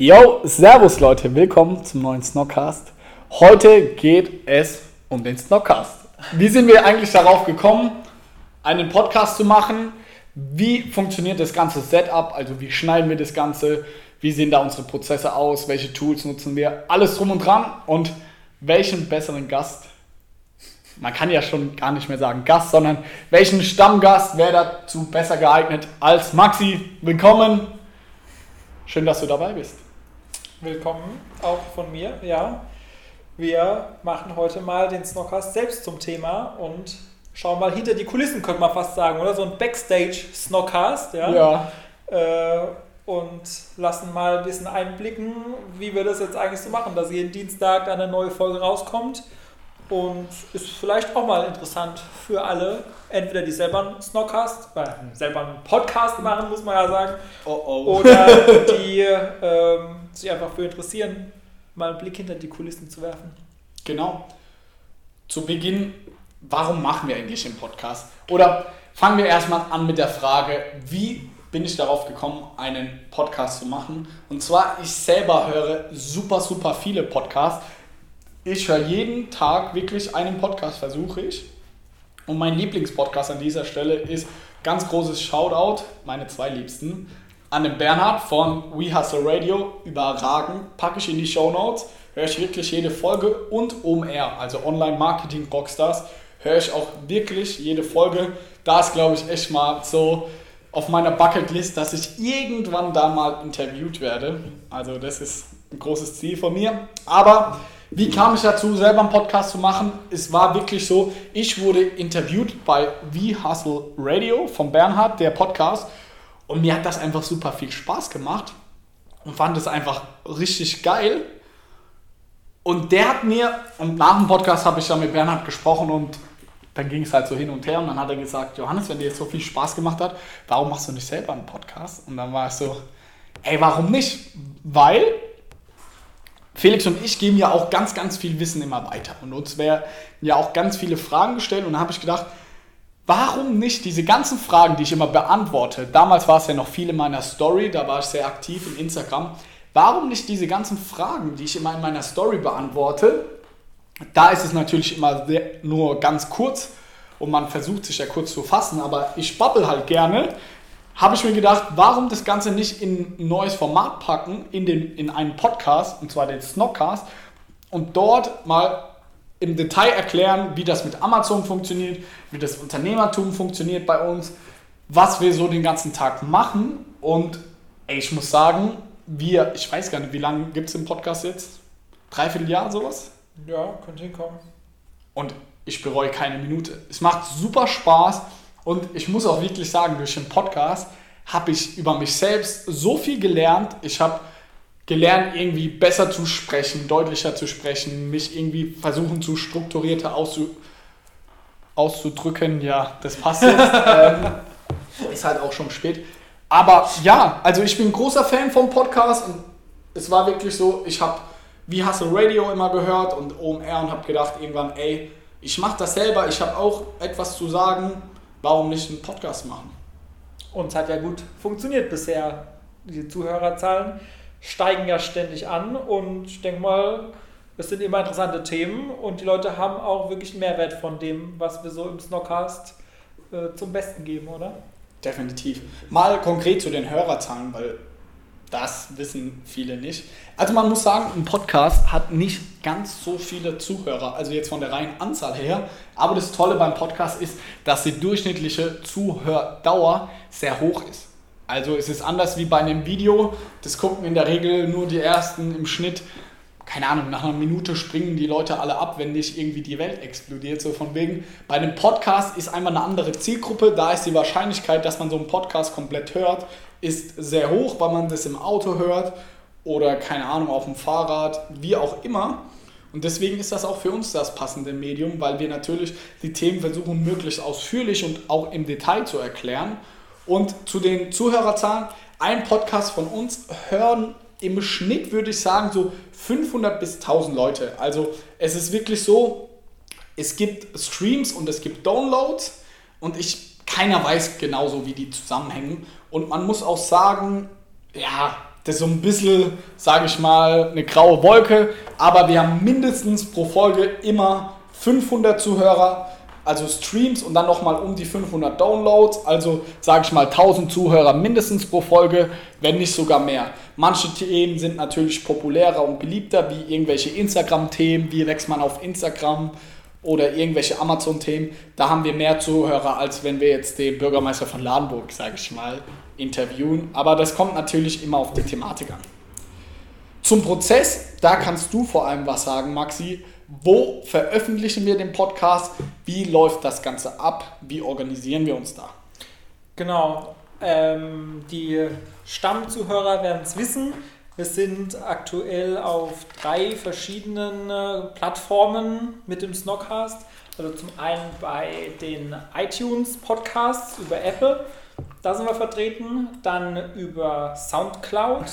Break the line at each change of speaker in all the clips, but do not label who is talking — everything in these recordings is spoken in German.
Yo, Servus Leute, willkommen zum neuen Snockcast. Heute geht es um den Snockcast. Wie sind wir eigentlich darauf gekommen, einen Podcast zu machen? Wie funktioniert das ganze Setup? Also wie schneiden wir das Ganze? Wie sehen da unsere Prozesse aus? Welche Tools nutzen wir? Alles drum und dran. Und welchen besseren Gast? Man kann ja schon gar nicht mehr sagen Gast, sondern welchen Stammgast wäre dazu besser geeignet als Maxi? Willkommen. Schön, dass du dabei bist.
Willkommen auch von mir, ja. Wir machen heute mal den Snockcast selbst zum Thema und schauen mal hinter die Kulissen, könnte man fast sagen, oder? So ein Backstage-Snockcast, ja.
Ja.
Äh, und lassen mal ein bisschen einblicken, wie wir das jetzt eigentlich so machen, dass jeden Dienstag dann eine neue Folge rauskommt. Und ist vielleicht auch mal interessant für alle, entweder die selber einen Snockcast, äh, selber einen Podcast machen, muss man ja sagen,
Oh oh.
oder die ähm, sich einfach für interessieren, mal einen Blick hinter die Kulissen zu werfen.
Genau. Zu Beginn, warum machen wir eigentlich den Podcast? Oder fangen wir erstmal an mit der Frage, wie bin ich darauf gekommen, einen Podcast zu machen? Und zwar, ich selber höre super, super viele Podcasts. Ich höre jeden Tag wirklich einen Podcast, versuche ich. Und mein Lieblingspodcast an dieser Stelle ist ganz großes Shoutout, meine zwei Liebsten, an den Bernhard von We Hustle Radio, überragend, packe ich in die Show Notes, höre ich wirklich jede Folge und OMR, also Online Marketing Rockstars, höre ich auch wirklich jede Folge. Da ist, glaube ich, echt mal so auf meiner Bucketlist, dass ich irgendwann da mal interviewt werde. Also das ist ein großes Ziel von mir. Aber wie kam ich dazu, selber einen Podcast zu machen? Es war wirklich so, ich wurde interviewt bei We Hustle Radio von Bernhard, der Podcast. Und mir hat das einfach super viel Spaß gemacht und fand es einfach richtig geil. Und der hat mir, und nach dem Podcast habe ich dann mit Bernhard gesprochen und dann ging es halt so hin und her und dann hat er gesagt, Johannes, wenn dir jetzt so viel Spaß gemacht hat, warum machst du nicht selber einen Podcast? Und dann war ich so, ey, warum nicht? Weil Felix und ich geben ja auch ganz, ganz viel Wissen immer weiter. Und uns werden ja auch ganz viele Fragen gestellt. Und da habe ich gedacht, warum nicht diese ganzen Fragen, die ich immer beantworte? Damals war es ja noch viel in meiner Story, da war ich sehr aktiv in Instagram. Warum nicht diese ganzen Fragen, die ich immer in meiner Story beantworte? Da ist es natürlich immer sehr, nur ganz kurz und man versucht sich ja kurz zu fassen, aber ich babbel halt gerne habe ich mir gedacht, warum das Ganze nicht in ein neues Format packen, in, den, in einen Podcast, und zwar den Snockcast, und dort mal im Detail erklären, wie das mit Amazon funktioniert, wie das Unternehmertum funktioniert bei uns, was wir so den ganzen Tag machen. Und ey, ich muss sagen, wir, ich weiß gar nicht, wie lange gibt es den Podcast jetzt? Dreiviertel Jahr sowas?
Ja, könnte hinkommen.
Und ich bereue keine Minute. Es macht super Spaß. Und ich muss auch wirklich sagen, durch den Podcast habe ich über mich selbst so viel gelernt. Ich habe gelernt, irgendwie besser zu sprechen, deutlicher zu sprechen, mich irgendwie versuchen zu strukturierter auszu auszudrücken. Ja, das passt jetzt. ähm, ist halt auch schon spät. Aber ja, also ich bin großer Fan vom Podcast und es war wirklich so, ich habe wie Hustle Radio immer gehört und OMR und habe gedacht irgendwann, ey, ich mache das selber, ich habe auch etwas zu sagen warum nicht einen Podcast machen?
Und es hat ja gut funktioniert bisher. Die Zuhörerzahlen steigen ja ständig an und ich denke mal, es sind immer interessante Themen und die Leute haben auch wirklich einen Mehrwert von dem, was wir so im Snockcast äh, zum Besten geben, oder?
Definitiv. Mal konkret zu den Hörerzahlen, weil das wissen viele nicht. Also man muss sagen, ein Podcast hat nicht ganz so viele Zuhörer, also jetzt von der reinen Anzahl her. Aber das Tolle beim Podcast ist, dass die durchschnittliche Zuhördauer sehr hoch ist. Also es ist anders wie bei einem Video. Das gucken in der Regel nur die ersten im Schnitt. Keine Ahnung, nach einer Minute springen die Leute alle ab, wenn nicht irgendwie die Welt explodiert. So von wegen. Bei einem Podcast ist einmal eine andere Zielgruppe. Da ist die Wahrscheinlichkeit, dass man so einen Podcast komplett hört, ist sehr hoch, weil man das im Auto hört. oder keine Ahnung, auf dem Fahrrad, wie auch immer. Und deswegen ist das auch für uns das passende Medium, weil wir natürlich die Themen versuchen, möglichst ausführlich und auch im Detail zu erklären. Und zu den Zuhörerzahlen, ein Podcast von uns hören im Schnitt, würde ich sagen, so 500 bis 1000 Leute. Also es ist wirklich so, es gibt Streams und es gibt Downloads und ich, keiner weiß genauso, wie die zusammenhängen. Und man muss auch sagen, ja, das ist so ein bisschen, sage ich mal, eine graue Wolke, aber wir haben mindestens pro Folge immer 500 Zuhörer, also Streams und dann nochmal um die 500 Downloads, also sage ich mal 1000 Zuhörer mindestens pro Folge, wenn nicht sogar mehr. Manche Themen sind natürlich populärer und beliebter, wie irgendwelche Instagram-Themen, wie wächst man auf Instagram oder irgendwelche Amazon-Themen. Da haben wir mehr Zuhörer, als wenn wir jetzt den Bürgermeister von Ladenburg, sage ich mal, interviewen. Aber das kommt natürlich immer auf die Thematik an. Zum Prozess, da kannst du vor allem was sagen, Maxi. Wo veröffentlichen wir den Podcast? Wie läuft das Ganze ab? Wie organisieren wir uns da?
Genau. Ähm, die Stammzuhörer werden es wissen. Wir sind aktuell auf drei verschiedenen äh, Plattformen mit dem Snockcast. Also zum einen bei den iTunes Podcasts über Apple, da sind wir vertreten. Dann über Soundcloud,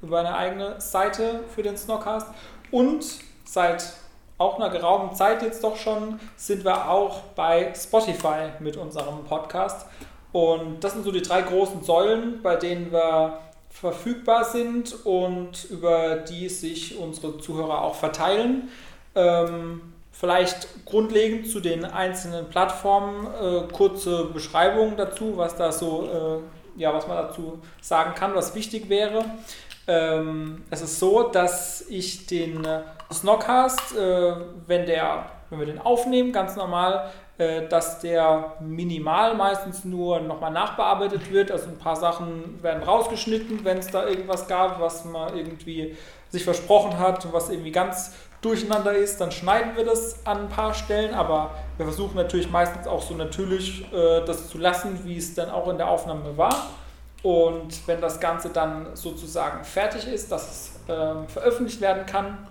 über eine eigene Seite für den Snockcast. Und seit auch einer geraumen Zeit jetzt doch schon sind wir auch bei Spotify mit unserem Podcast. Und das sind so die drei großen Säulen, bei denen wir verfügbar sind und über die sich unsere Zuhörer auch verteilen. Ähm, vielleicht grundlegend zu den einzelnen Plattformen äh, kurze Beschreibung dazu, was da so, äh, ja, was man dazu sagen kann, was wichtig wäre. Ähm, es ist so, dass ich den Snockcast, äh, wenn, wenn wir den aufnehmen, ganz normal, äh, dass der minimal meistens nur nochmal nachbearbeitet wird. Also ein paar Sachen werden rausgeschnitten, wenn es da irgendwas gab, was man irgendwie sich versprochen hat und was irgendwie ganz durcheinander ist, dann schneiden wir das an ein paar Stellen, aber wir versuchen natürlich meistens auch so natürlich äh, das zu lassen, wie es dann auch in der Aufnahme war. Und wenn das Ganze dann sozusagen fertig ist, dass es äh, veröffentlicht werden kann,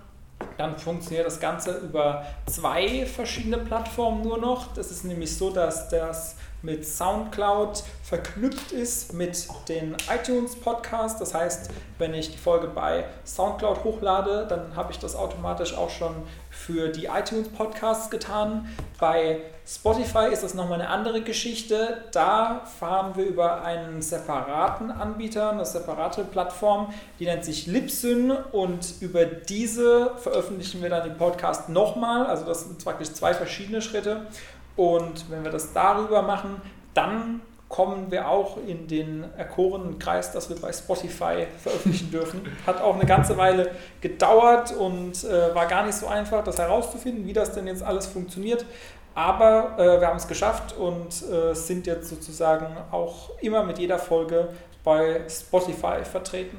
dann funktioniert das Ganze über zwei verschiedene Plattformen nur noch. Das ist nämlich so, dass das mit SoundCloud verknüpft ist mit den iTunes Podcasts. Das heißt, wenn ich die Folge bei SoundCloud hochlade, dann habe ich das automatisch auch schon für die iTunes Podcasts getan. Bei Spotify ist das nochmal eine andere Geschichte. Da fahren wir über einen separaten Anbieter, eine separate Plattform, die nennt sich Libsyn und über diese veröffentlichen wir dann den Podcast nochmal. Also das sind praktisch zwei verschiedene Schritte. Und wenn wir das darüber machen, dann kommen wir auch in den erkorenen Kreis, dass wir bei Spotify veröffentlichen dürfen. Hat auch eine ganze Weile gedauert und äh, war gar nicht so einfach, das herauszufinden, wie das denn jetzt alles funktioniert. Aber äh, wir haben es geschafft und äh, sind jetzt sozusagen auch immer mit jeder Folge bei Spotify vertreten.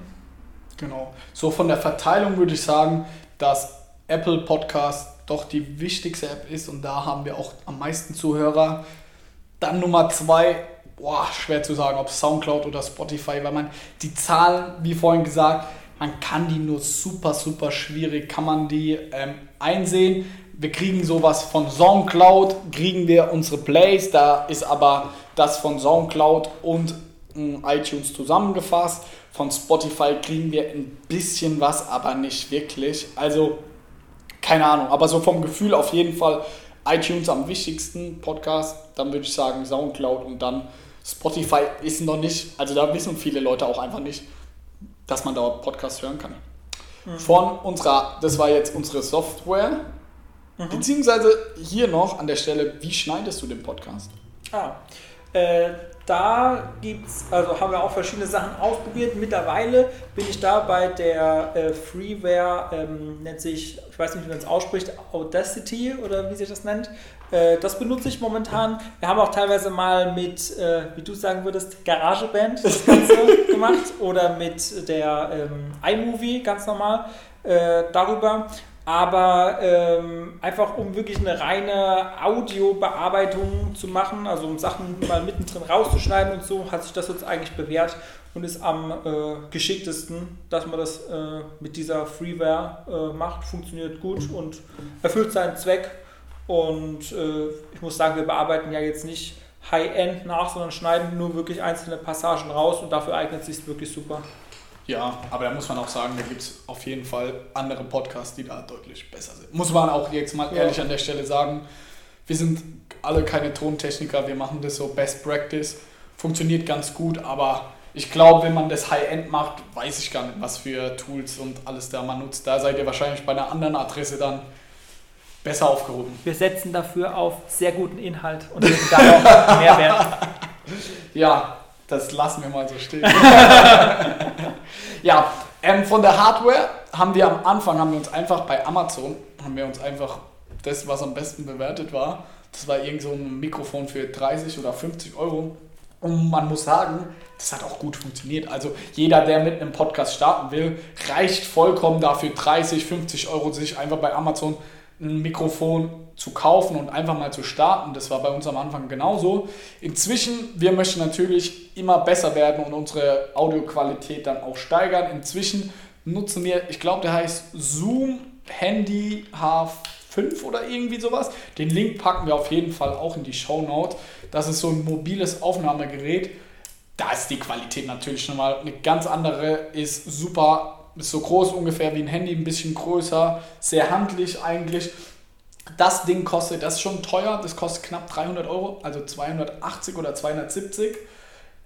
Genau. So von der Verteilung würde ich sagen, dass Apple Podcast doch die wichtigste App ist und da haben wir auch am meisten Zuhörer. Dann Nummer zwei, boah, schwer zu sagen, ob Soundcloud oder Spotify, weil man die Zahlen, wie vorhin gesagt, man kann die nur super, super schwierig, kann man die ähm, einsehen. Wir kriegen sowas von Soundcloud, kriegen wir unsere Plays, da ist aber das von Soundcloud und äh, iTunes zusammengefasst. Von Spotify kriegen wir ein bisschen was, aber nicht wirklich. Also keine Ahnung, aber so vom Gefühl auf jeden Fall iTunes am wichtigsten Podcast, dann würde ich sagen Soundcloud und dann Spotify ist noch nicht, also da wissen viele Leute auch einfach nicht, dass man dort Podcast hören kann. Mhm. Von unserer, das war jetzt unsere Software, mhm. beziehungsweise hier noch an der Stelle, wie schneidest du den Podcast?
Ah, äh, da gibt's, also haben wir auch verschiedene Sachen ausprobiert. Mittlerweile bin ich da bei der äh, Freeware, ähm, nennt sich, ich weiß nicht, wie man es ausspricht, Audacity oder wie sich das nennt. Äh, das benutze ich momentan. Wir haben auch teilweise mal mit, äh, wie du sagen würdest, GarageBand das Ganze gemacht oder mit der ähm, iMovie ganz normal äh, darüber aber ähm, einfach um wirklich eine reine Audiobearbeitung zu machen, also um Sachen mal mittendrin rauszuschneiden und so, hat sich das jetzt eigentlich bewährt und ist am äh, geschicktesten, dass man das äh, mit dieser Freeware äh, macht. Funktioniert gut und erfüllt seinen Zweck. Und äh, ich muss sagen, wir bearbeiten ja jetzt nicht High-End nach, sondern schneiden nur wirklich einzelne Passagen raus und dafür eignet es sich wirklich super.
Ja, aber da muss man auch sagen, da gibt es auf jeden Fall andere Podcasts, die da deutlich besser sind. Muss man auch jetzt mal ehrlich ja. an der Stelle sagen. Wir sind alle keine Tontechniker, wir machen das so Best Practice. Funktioniert ganz gut, aber ich glaube, wenn man das High-End macht, weiß ich gar nicht, was für Tools und alles da man nutzt. Da seid ihr wahrscheinlich bei einer anderen Adresse dann besser aufgehoben.
Wir setzen dafür auf sehr guten Inhalt und legen darauf Mehrwert.
Ja, das lassen wir mal so stehen. ja, ähm, von der Hardware haben wir am Anfang, haben wir uns einfach bei Amazon, haben wir uns einfach das, was am besten bewertet war, das war irgend so ein Mikrofon für 30 oder 50 Euro. Und man muss sagen, das hat auch gut funktioniert. Also jeder, der mit einem Podcast starten will, reicht vollkommen dafür 30, 50 Euro sich einfach bei Amazon ein Mikrofon zu kaufen und einfach mal zu starten. Das war bei uns am Anfang genauso. Inzwischen, wir möchten natürlich immer besser werden und unsere Audioqualität dann auch steigern. Inzwischen nutzen wir, ich glaube, der heißt Zoom Handy H5 oder irgendwie sowas. Den Link packen wir auf jeden Fall auch in die Show Note. Das ist so ein mobiles Aufnahmegerät. Da ist die Qualität natürlich schon mal eine ganz andere, ist super ist so groß ungefähr wie ein Handy, ein bisschen größer, sehr handlich eigentlich. Das Ding kostet, das ist schon teuer, das kostet knapp 300 Euro, also 280 oder 270.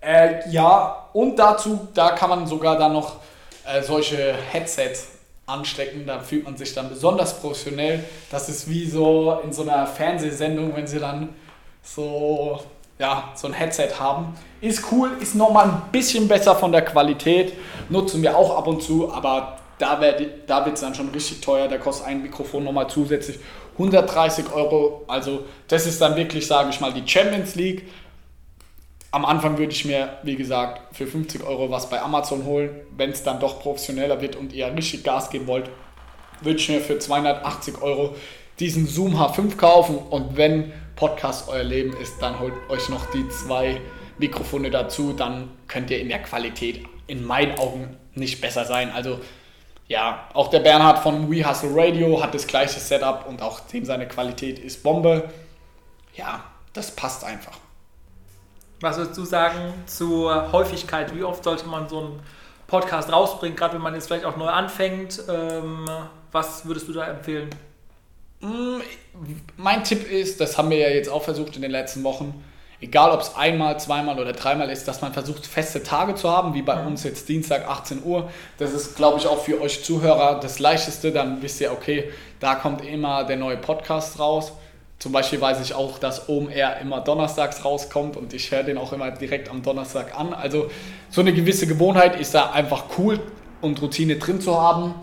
Äh, ja, und dazu, da kann man sogar dann noch äh, solche Headsets anstecken, da fühlt man sich dann besonders professionell. Das ist wie so in so einer Fernsehsendung, wenn sie dann so ja, so ein Headset haben. Ist cool, ist nochmal ein bisschen besser von der Qualität, nutzen wir auch ab und zu, aber da, da wird es dann schon richtig teuer. Da kostet ein Mikrofon nochmal zusätzlich 130 Euro. Also das ist dann wirklich, sage ich mal, die Champions League. Am Anfang würde ich mir, wie gesagt, für 50 Euro was bei Amazon holen. Wenn es dann doch professioneller wird und ihr richtig Gas geben wollt, würde ich mir für 280 Euro diesen Zoom H5 kaufen. Und wenn Podcast euer Leben ist, dann holt euch noch die zwei Mikrofone dazu, dann könnt ihr in der Qualität in meinen Augen nicht besser sein. Also ja, auch der Bernhard von We Hustle Radio hat das gleiche Setup und auch dem seine Qualität ist Bombe. Ja, das passt einfach.
Was würdest du sagen zur Häufigkeit? Wie oft sollte man so einen Podcast rausbringen, gerade wenn man jetzt vielleicht auch neu anfängt? Ähm, was würdest du da empfehlen?
Mm, mein Tipp ist, das haben wir ja jetzt auch versucht in den letzten Wochen, egal ob es einmal, zweimal oder dreimal ist, dass man versucht, feste Tage zu haben, wie bei mhm. uns jetzt Dienstag 18 Uhr. Das ist, glaube ich, auch für euch Zuhörer das Leichteste. Dann wisst ihr, okay, da kommt immer der neue Podcast raus. Zum Beispiel weiß ich auch, dass OMR immer donnerstags rauskommt und ich höre den auch immer direkt am Donnerstag an. Also so eine gewisse Gewohnheit ist da einfach cool und Routine drin zu haben.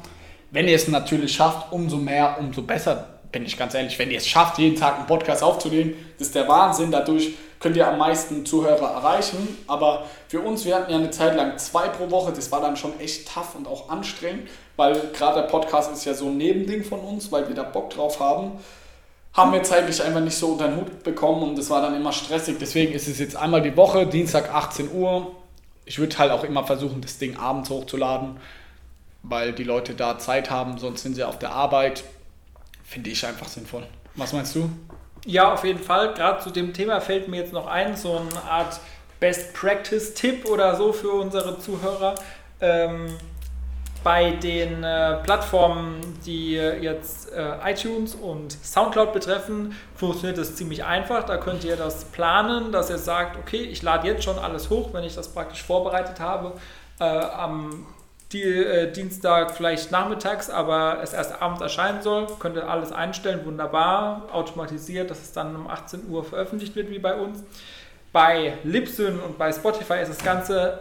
Wenn ihr es natürlich schafft, umso mehr, umso besser bin ich ganz ehrlich, wenn ihr es schafft, jeden Tag einen Podcast aufzunehmen, das ist der Wahnsinn. Dadurch könnt ihr am meisten Zuhörer erreichen. Aber für uns, wir hatten ja eine Zeit lang zwei pro Woche, das war dann schon echt tough und auch anstrengend, weil gerade der Podcast ist ja so ein Nebending von uns, weil wir da Bock drauf haben. Haben wir zeitlich einfach nicht so unter den Hut bekommen und das war dann immer stressig. Deswegen ist es jetzt einmal die Woche, Dienstag 18 Uhr. Ich würde halt auch immer versuchen, das Ding abends hochzuladen, weil die Leute da Zeit haben, sonst sind sie auf der Arbeit finde ich einfach sinnvoll. Was meinst du?
Ja, auf jeden Fall. Gerade zu dem Thema fällt mir jetzt noch ein, so eine Art Best Practice-Tipp oder so für unsere Zuhörer. Ähm, bei den äh, Plattformen, die jetzt äh, iTunes und SoundCloud betreffen, funktioniert das ziemlich einfach. Da könnt ihr das planen, dass ihr sagt, okay, ich lade jetzt schon alles hoch, wenn ich das praktisch vorbereitet habe. Äh, am die, äh, Dienstag vielleicht nachmittags, aber es erst abends erscheinen soll. Könnt ihr alles einstellen, wunderbar, automatisiert, dass es dann um 18 Uhr veröffentlicht wird, wie bei uns. Bei Libsyn und bei Spotify ist das Ganze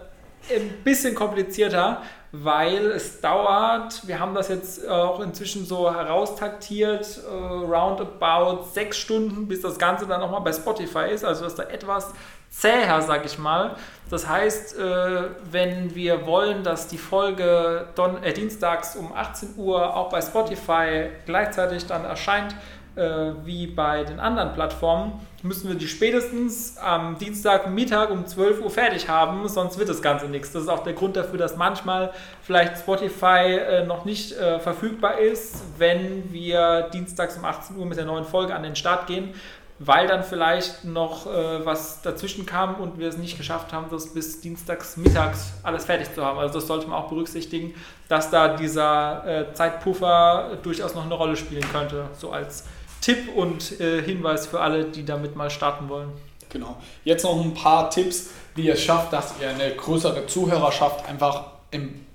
ein bisschen komplizierter, weil es dauert, wir haben das jetzt auch inzwischen so heraustaktiert, äh, roundabout sechs Stunden, bis das Ganze dann nochmal bei Spotify ist. Also ist da etwas zäher, sag ich mal. Das heißt, äh, wenn wir wollen, dass die Folge Don äh, dienstags um 18 Uhr auch bei Spotify gleichzeitig dann erscheint, äh, wie bei den anderen Plattformen, müssen wir die spätestens am Dienstagmittag um 12 Uhr fertig haben, sonst wird das Ganze nichts. Das ist auch der Grund dafür, dass manchmal vielleicht Spotify äh, noch nicht verfügbar ist, wenn wir dienstags um 18 Uhr mit der neuen Folge an den Start gehen, weil dann vielleicht noch äh, was dazwischen kam und wir es nicht geschafft haben, das bis dienstags mittags alles fertig zu haben. Also das sollte man auch berücksichtigen, dass da dieser äh, Zeitpuffer durchaus noch eine Rolle spielen könnte, so als Tipp und äh, Hinweis für alle, die damit mal starten wollen.
Genau. Jetzt noch ein paar Tipps, wie ihr es schafft, dass ihr eine größere Zuhörerschaft einfach im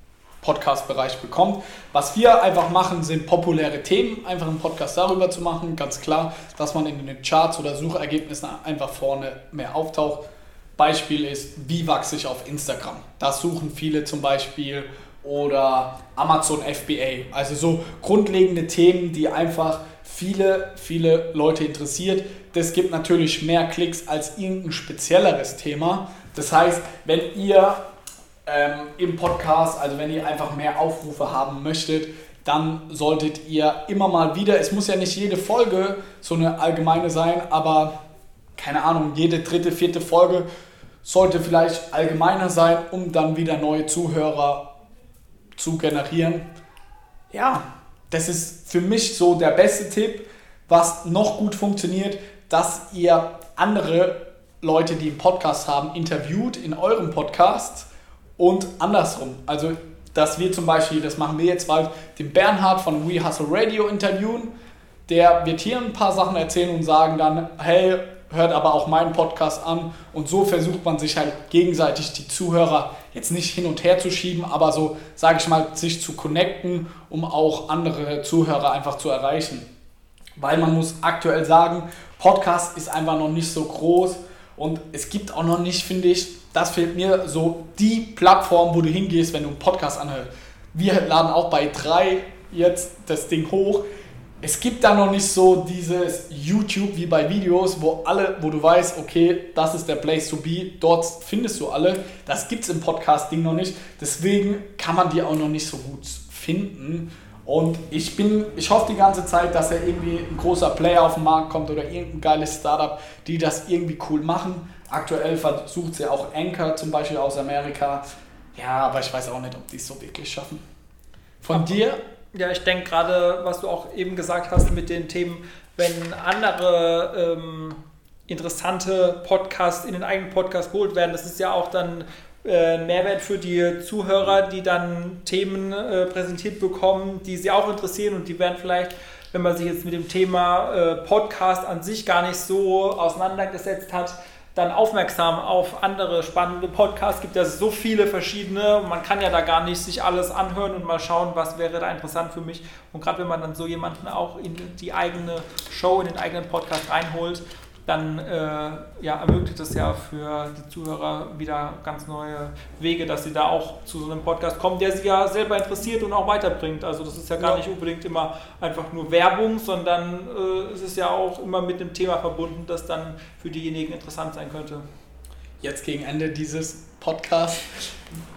Podcast-Bereich bekommt. Was wir einfach machen, sind populäre Themen, einfach einen Podcast darüber zu machen. Ganz klar, dass man in den Charts oder Suchergebnissen einfach vorne mehr auftaucht. Beispiel ist, wie wachse ich auf Instagram? Das suchen viele zum Beispiel oder Amazon FBA. Also so grundlegende Themen, die einfach viele, viele Leute interessiert. Das gibt natürlich mehr Klicks als irgendein spezielleres Thema. Das heißt, wenn ihr ähm, im Podcast, also wenn ihr einfach mehr Aufrufe haben möchtet, dann solltet ihr immer mal wieder, es muss ja nicht jede Folge so eine allgemeine sein, aber keine Ahnung, jede dritte, vierte Folge sollte vielleicht allgemeiner sein, um dann wieder neue Zuhörer zu generieren. Ja, das ist für mich so der beste Tipp, was noch gut funktioniert, dass ihr andere Leute, die einen Podcast haben, interviewt in eurem Podcast und andersrum. Also, dass wir zum Beispiel, das machen wir jetzt bald, den Bernhard von We Hustle Radio interviewen. Der wird hier ein paar Sachen erzählen und sagen dann, hey, hört aber auch meinen Podcast an. Und so versucht man sich halt gegenseitig die Zuhörer jetzt nicht hin und her zu schieben, aber so, sage ich mal, sich zu connecten, um auch andere Zuhörer einfach zu erreichen. Weil man muss aktuell sagen, Podcast ist einfach noch nicht so groß und es gibt auch noch nicht, finde ich, das fehlt mir so die Plattform, wo du hingehst, wenn du einen Podcast anhörst. Wir laden auch bei drei jetzt das Ding hoch es gibt da noch nicht so dieses YouTube wie bei Videos, wo alle, wo du weißt, okay, das ist der Place to be, dort findest du alle. Das gibt es im Podcast-Ding noch nicht. Deswegen kann man die auch noch nicht so gut finden. Und ich bin, ich hoffe die ganze Zeit, dass er irgendwie ein großer Player auf den Markt kommt oder irgendein geiles Startup, die das irgendwie cool machen. Aktuell versucht sie auch Anchor zum Beispiel aus Amerika. Ja, aber ich weiß auch nicht, ob die es so wirklich schaffen. Von dir
ja, ich denke gerade, was du auch eben gesagt hast mit den Themen, wenn andere ähm, interessante Podcasts in den eigenen Podcast geholt werden, das ist ja auch dann äh, Mehrwert für die Zuhörer, die dann Themen äh, präsentiert bekommen, die sie auch interessieren und die werden vielleicht wenn man sich jetzt mit dem Thema äh, Podcast an sich gar nicht so auseinandergesetzt hat, dann aufmerksam auf andere spannende Podcasts. Es gibt ja so viele verschiedene. Man kann ja da gar nicht sich alles anhören und mal schauen, was wäre da interessant für mich. Und gerade wenn man dann so jemanden auch in die eigene Show, in den eigenen Podcast reinholt, dann äh, ja, ermöglicht es ja für die Zuhörer wieder ganz neue Wege, dass sie da auch zu so einem Podcast kommen, der sie ja selber interessiert und auch weiterbringt. Also das ist ja gar ja. nicht unbedingt immer einfach nur Werbung, sondern äh, es ist ja auch immer mit dem Thema verbunden, das dann für diejenigen interessant sein könnte.
Jetzt gegen Ende dieses Podcasts,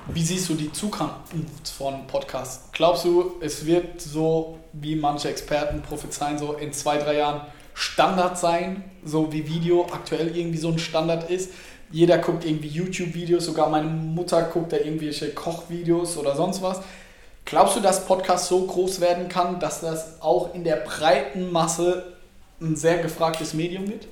wie siehst du die Zukunft von Podcasts? Glaubst du, es wird so, wie manche Experten prophezeien, so in zwei, drei Jahren Standard sein, so wie Video aktuell irgendwie so ein Standard ist. Jeder guckt irgendwie YouTube-Videos, sogar meine Mutter guckt da irgendwelche Kochvideos oder sonst was. Glaubst du, dass Podcast so groß werden kann, dass das auch in der breiten Masse ein sehr gefragtes Medium wird?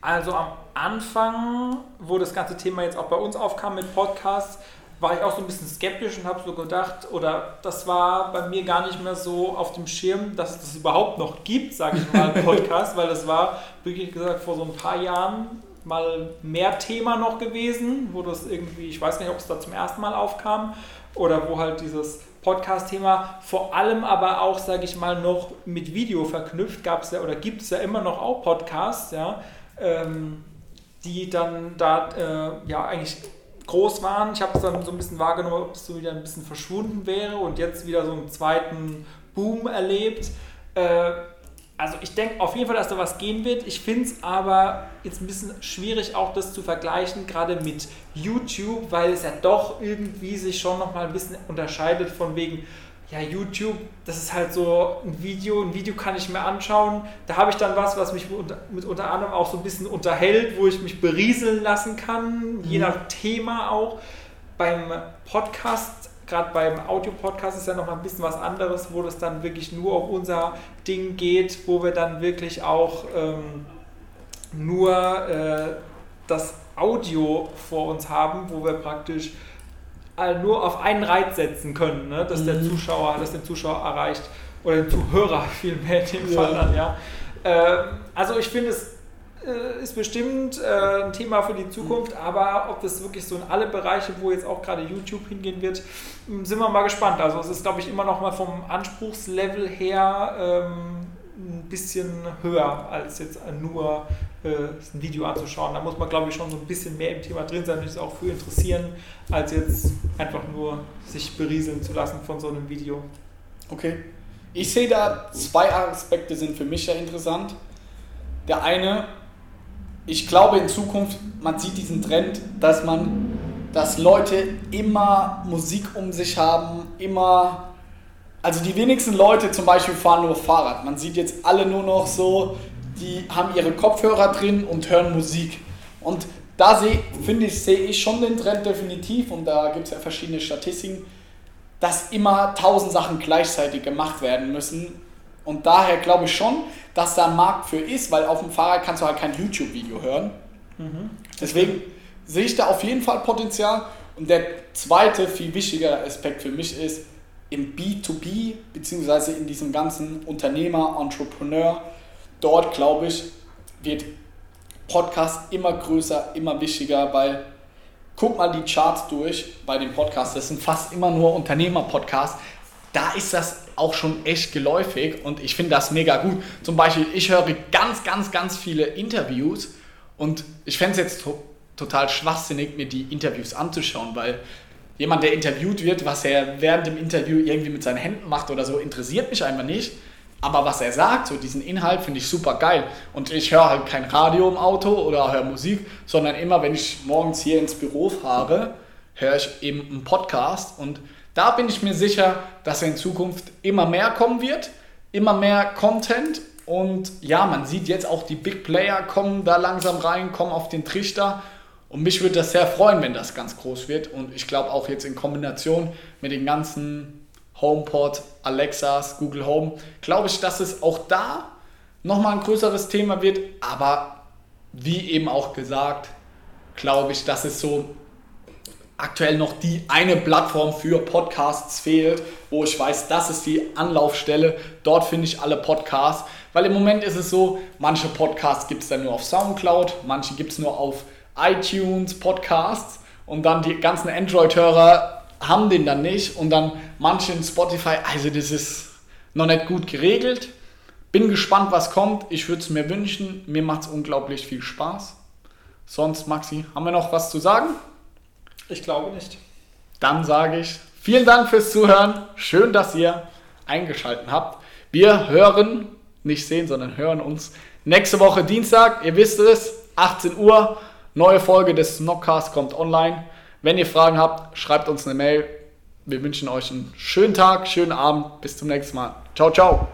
Also am Anfang, wo das ganze Thema jetzt auch bei uns aufkam mit Podcasts, war ich auch so ein bisschen skeptisch und habe so gedacht, oder das war bei mir gar nicht mehr so auf dem Schirm, dass es das überhaupt noch gibt, sage ich mal, Podcast, weil das war, wirklich gesagt, vor so ein paar Jahren mal mehr Thema noch gewesen, wo das irgendwie, ich weiß nicht, ob es da zum ersten Mal aufkam oder wo halt dieses Podcast-Thema vor allem aber auch, sage ich mal, noch mit Video verknüpft, gab es ja oder gibt es ja immer noch auch Podcasts, ja, ähm, die dann da äh, ja eigentlich groß waren. Ich habe es dann so ein bisschen wahrgenommen, ob es so wieder ein bisschen verschwunden wäre und jetzt wieder so einen zweiten Boom erlebt. Äh, also ich denke auf jeden Fall, dass da was gehen wird. Ich finde es aber jetzt ein bisschen schwierig, auch das zu vergleichen, gerade mit YouTube, weil es ja doch irgendwie sich schon nochmal ein bisschen unterscheidet von wegen, ja, YouTube, das ist halt so ein Video, ein Video kann ich mir anschauen. Da habe ich dann was, was mich unter, mit unter anderem auch so ein bisschen unterhält, wo ich mich berieseln lassen kann, mhm. je nach Thema auch. Beim Podcast, gerade beim Audio-Podcast ist ja noch mal ein bisschen was anderes, wo das dann wirklich nur um unser Ding geht, wo wir dann wirklich auch ähm, nur äh, das Audio vor uns haben, wo wir praktisch nur auf einen Reiz setzen können, ne? dass mhm. der Zuschauer, dass den Zuschauer erreicht oder den Zuhörer vielmehr in dem ja. Fall dann, ja. Äh, also ich finde es äh, ist bestimmt äh, ein Thema für die Zukunft, aber ob das wirklich so in alle Bereiche, wo jetzt auch gerade YouTube hingehen wird, hm, sind wir mal gespannt. Also es ist, glaube ich, immer noch mal vom Anspruchslevel her ähm, ein bisschen höher als jetzt nur äh, ein Video anzuschauen. Da muss man, glaube ich, schon so ein bisschen mehr im Thema drin sein und sich auch für interessieren, als jetzt einfach nur sich berieseln zu lassen von so einem Video.
Okay. Ich sehe da zwei Aspekte sind für mich ja interessant. Der eine, ich glaube in Zukunft, man sieht diesen Trend, dass man, dass Leute immer Musik um sich haben, immer also die wenigsten Leute zum Beispiel fahren nur Fahrrad. Man sieht jetzt alle nur noch so, die haben ihre Kopfhörer drin und hören Musik. Und da sehe, finde ich, sehe ich schon den Trend definitiv und da gibt es ja verschiedene Statistiken, dass immer tausend Sachen gleichzeitig gemacht werden müssen. Und daher glaube ich schon, dass da ein Markt für ist, weil auf dem Fahrrad kannst du halt kein YouTube-Video hören. Mhm. Deswegen sehe ich da auf jeden Fall Potenzial. Und der zweite, viel wichtigere Aspekt für mich ist, im B2B, beziehungsweise in diesem ganzen Unternehmer, Entrepreneur, dort glaube ich, wird Podcast immer größer, immer wichtiger, weil guck mal die Charts durch bei den Podcasts, das sind fast immer nur Unternehmer-Podcasts. Da ist das auch schon echt geläufig und ich finde das mega gut. Zum Beispiel, ich höre ganz, ganz, ganz viele Interviews und ich fände es jetzt to total schwachsinnig, mir die Interviews anzuschauen, weil jemand, der interviewt wird, was er während dem Interview irgendwie mit seinen Händen macht oder so, interessiert mich einfach nicht. Aber was er sagt, so diesen Inhalt, finde ich super geil. Und ich höre halt kein Radio im Auto oder höre Musik, sondern immer, wenn ich morgens hier ins Büro fahre, höre ich eben einen Podcast. Und da bin ich mir sicher, dass in Zukunft immer mehr kommen wird, immer mehr Content. Und ja, man sieht jetzt auch die Big Player kommen da langsam rein, kommen auf den Trichter. Und mich würde das sehr freuen, wenn das ganz groß wird. Und ich glaube auch jetzt in Kombination mit den ganzen HomePod, Alexas, Google Home, glaube ich, dass es auch da nochmal ein größeres Thema wird. Aber wie eben auch gesagt, glaube ich, dass es so aktuell noch die eine Plattform für Podcasts fehlt, wo ich weiß, das ist die Anlaufstelle. Dort finde ich alle Podcasts. Weil im Moment ist es so, manche Podcasts gibt es dann nur auf Soundcloud, manche gibt es nur auf iTunes, Podcasts und dann die ganzen Android-Hörer haben den dann nicht und dann manche in Spotify, also das ist noch nicht gut geregelt. Bin gespannt, was kommt. Ich würde es mir wünschen. Mir macht es unglaublich viel Spaß. Sonst, Maxi, haben wir noch was zu sagen?
Ich glaube nicht.
Dann sage ich vielen Dank fürs Zuhören. Schön, dass ihr eingeschaltet habt. Wir hören, nicht sehen, sondern hören uns nächste Woche Dienstag. Ihr wisst es, 18 Uhr. Neue Folge des Snockcast kommt online. Wenn ihr Fragen habt, schreibt uns eine Mail. Wir wünschen euch einen schönen Tag, schönen Abend. Bis zum nächsten Mal. Ciao, ciao.